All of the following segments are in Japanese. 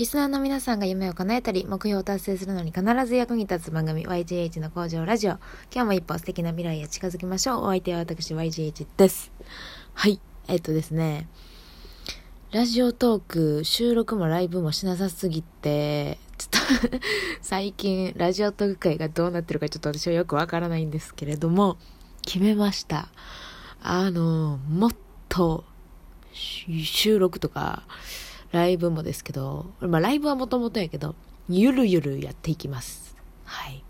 リスナーの皆さんが夢を叶えたり、目標を達成するのに必ず役に立つ番組 YGH の工場ラジオ。今日も一歩素敵な未来へ近づきましょう。お相手は私 YGH です。はい。えっとですね。ラジオトーク、収録もライブもしなさすぎて、ちょっと 最近、ラジオトーク会がどうなってるかちょっと私はよくわからないんですけれども、決めました。あの、もっと、収録とか、ライブもですけど、まあライブはもともとやけど、ゆるゆるやっていきます。はい。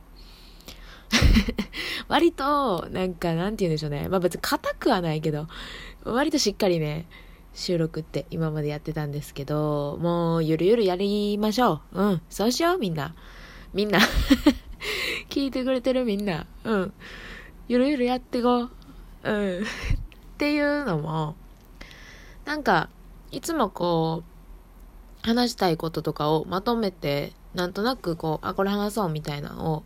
割と、なんか、なんて言うんでしょうね。まあ別に硬くはないけど、割としっかりね、収録って今までやってたんですけど、もうゆるゆるやりましょう。うん、そうしよう、みんな。みんな。聞いてくれてるみんな。うん。ゆるゆるやっていこう。うん。っていうのも、なんか、いつもこう、話したいこととかをまとめて、なんとなくこう、あ、これ話そうみたいなのを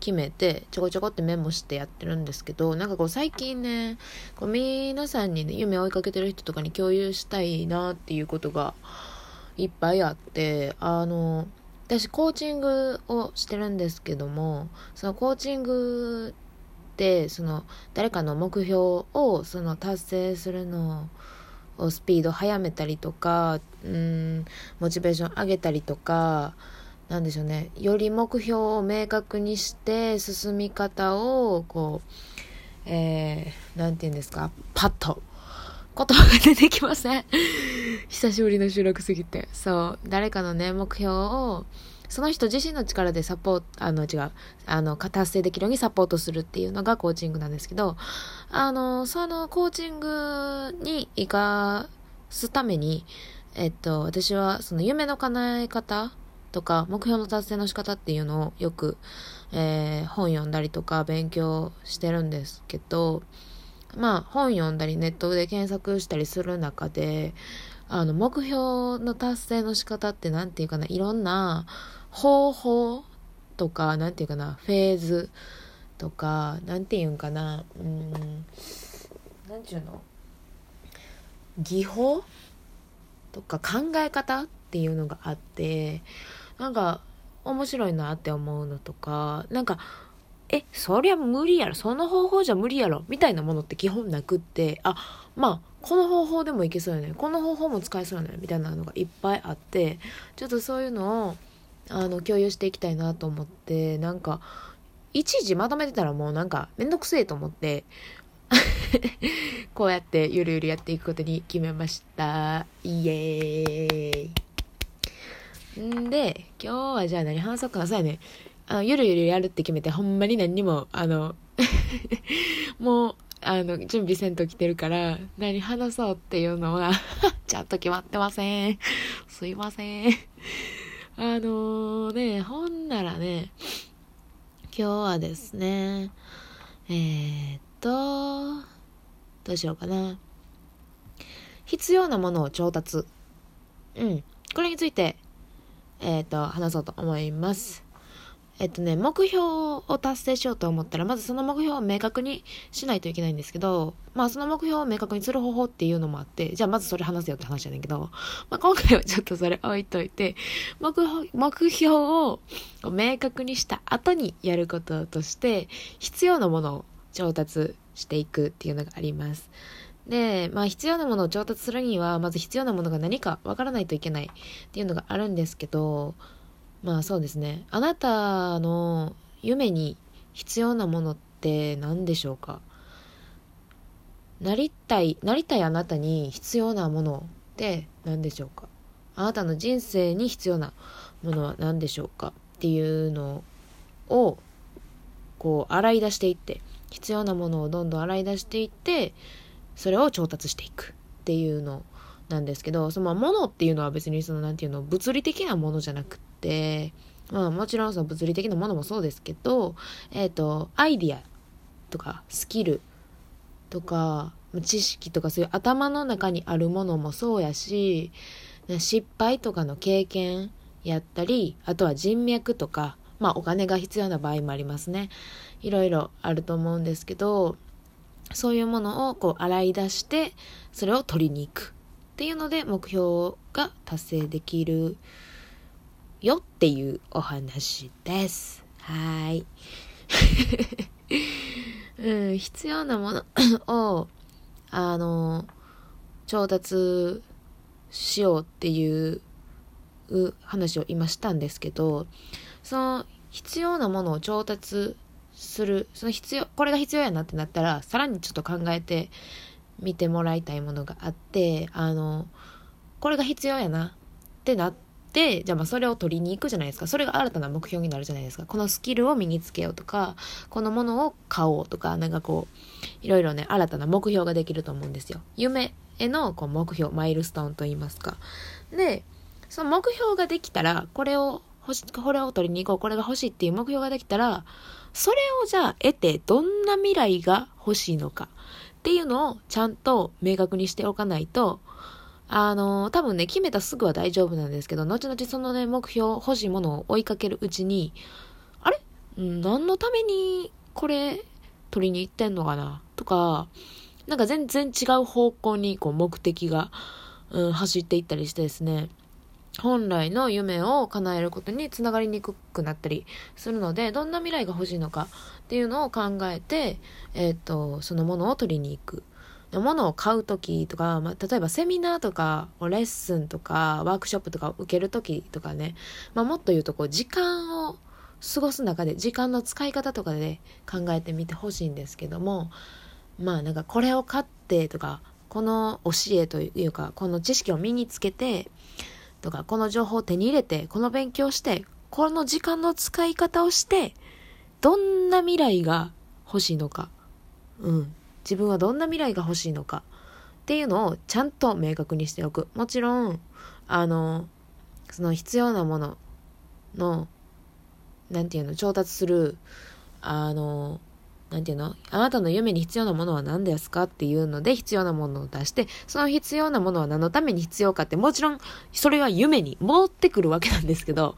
決めて、ちょこちょこってメモしてやってるんですけど、なんかこう最近ね、こう皆さんにね、夢を追いかけてる人とかに共有したいなっていうことがいっぱいあって、あの、私コーチングをしてるんですけども、そのコーチングで、その誰かの目標をその達成するのを、スピード速めたりとか、うん、モチベーション上げたりとか、なんでしょうね、より目標を明確にして進み方を、こう、えー、なんて言うんですか、パッと、言葉が出てきません。久しぶりの収録すぎて。そう、誰かのね、目標を、その人自身の力でサポート、あの、違う、あの、達成できるようにサポートするっていうのがコーチングなんですけど、あの、そのコーチングに活かすために、えっと、私はその夢の叶え方とか、目標の達成の仕方っていうのをよく、えー、本読んだりとか勉強してるんですけど、まあ、本読んだりネットで検索したりする中で、あの、目標の達成の仕方って何て言うかな、いろんな方法とか、何て言うかな、フェーズとか、何て言うんかな、うん、何ちゅうの技法とか考え方っていうのがあって、なんか面白いなって思うのとか、なんか、え、そりゃ無理やろ、その方法じゃ無理やろ、みたいなものって基本なくって、あ、まあ、この方法でもいけそうよね。この方法も使えそうよね。みたいなのがいっぱいあってちょっとそういうのをあの共有していきたいなと思ってなんかいちいちまとめてたらもうなんかめんどくせえと思って こうやってゆるゆるやっていくことに決めました。イエーイ。んで今日はじゃあ何話そうかな。さいね。あゆるゆるやるって決めてほんまに何にもあの もうあの、準備せんと来てるから、何話そうっていうのは ちゃんと決まってません。すいません。あのー、ね、ほんならね、今日はですね、えー、っと、どうしようかな。必要なものを調達。うん。これについて、えー、っと、話そうと思います。えっとね、目標を達成しようと思ったら、まずその目標を明確にしないといけないんですけど、まあその目標を明確にする方法っていうのもあって、じゃあまずそれ話せよって話じゃないけど、まあ今回はちょっとそれ置いといて、目標、目標を明確にした後にやることとして、必要なものを調達していくっていうのがあります。で、まあ必要なものを調達するには、まず必要なものが何かわからないといけないっていうのがあるんですけど、まあそうですね。あなたの夢に必要なものって何でしょうか？なりたい、なりたいあなたに必要なものって何でしょうか？あなたの人生に必要なものは何でしょうか？っていうのをこう洗い出していって必要なものをどんどん洗い出していってそれを調達していくっていうのなんですけどそのものっていうのは別にその何て言うの物理的なものじゃなくて、まあもちろんその物理的なものもそうですけど、えっ、ー、と、アイディアとかスキルとか知識とかそういう頭の中にあるものもそうやし、失敗とかの経験やったり、あとは人脈とか、まあお金が必要な場合もありますね。いろいろあると思うんですけど、そういうものをこう洗い出して、それを取りに行くっていうので目標が達成できるよっていうお話です。はい。うん、必要なものを、あの、調達しようっていう話を今したんですけど、その必要なものを調達する、その必要、これが必要やなってなったら、さらにちょっと考えてみてもらいたいものがあって、あの、これが必要やなってなって、じゃあまあそれを取りに行くじゃないですか。それが新たな目標になるじゃないですか。このスキルを身につけようとか、このものを買おうとか、なんかこう、いろいろね、新たな目標ができると思うんですよ。夢へのこう目標、マイルストーンと言いますか。で、その目標ができたら、これを欲し、これを取りに行こう、これが欲しいっていう目標ができたら、それをじゃあ得てどんな未来が欲しいのかっていうのをちゃんと明確にしておかないと、あの、多分ね、決めたすぐは大丈夫なんですけど、後々そのね、目標、欲しいものを追いかけるうちに、あれ？何のためにこれ取りに行ってんのかな？とか、なんか全然違う方向にこう目的が、うん、走っていったりしてですね、本来の夢を叶えることにつながりにくくなったりするので、どんな未来が欲しいのかっていうのを考えて、えっ、ー、と、そのものを取りに行く。ものを買う時とか、まあ、例えばセミナーとか、レッスンとか、ワークショップとか受ける時とかね、まあ、もっと言うとこう、時間を過ごす中で、時間の使い方とかで考えてみてほしいんですけども、まあなんかこれを買ってとか、この教えというか、この知識を身につけて、とか、この情報を手に入れて、この勉強して、この時間の使い方をして、どんな未来が欲しいのか。うん。自分はどんな未来が欲しいのか。っていうのをちゃんと明確にしておく。もちろん、あの、その必要なものの、なんていうの、調達する、あの、なんていうのあなたの夢に必要なものは何ですかっていうので必要なものを出して、その必要なものは何のために必要かって、もちろんそれは夢に戻ってくるわけなんですけど、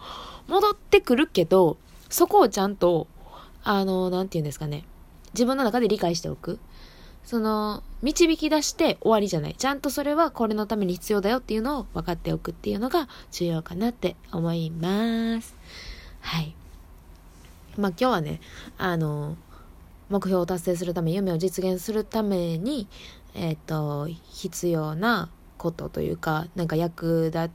戻ってくるけど、そこをちゃんと、あの、なんて言うんですかね。自分の中で理解しておく。その、導き出して終わりじゃない。ちゃんとそれはこれのために必要だよっていうのを分かっておくっていうのが重要かなって思います。はい。まあ今日はね、あの、目標を達成するため、夢を実現するために、えっ、ー、と、必要なことというか、なんか役立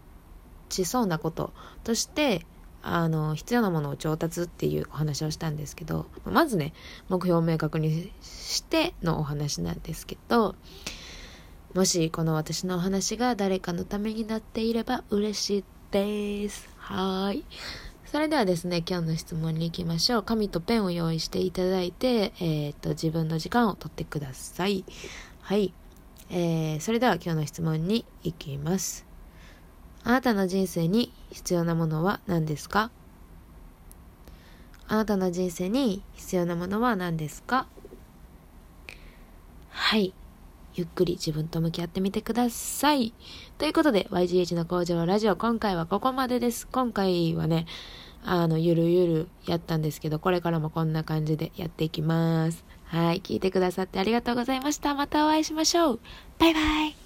ちそうなこととして、あの、必要なものを調達っていうお話をしたんですけど、まずね、目標を明確にしてのお話なんですけど、もしこの私のお話が誰かのためになっていれば嬉しいです。はい。それではですね、今日の質問に行きましょう。紙とペンを用意していただいて、えっ、と、自分の時間をとってください。はい。えー、それでは今日の質問に行きます。あなたの人生に必要なものは何ですか？あなたの人生に必要なものは何ですか？はい。ゆっくり自分と向き合ってみてください。ということで、YGH の工場ラジオ、今回はここまでです。今回はね、あの、ゆるゆるやったんですけど、これからもこんな感じでやっていきます。はい、聞いてくださってありがとうございました。またお会いしましょう。バイバイ。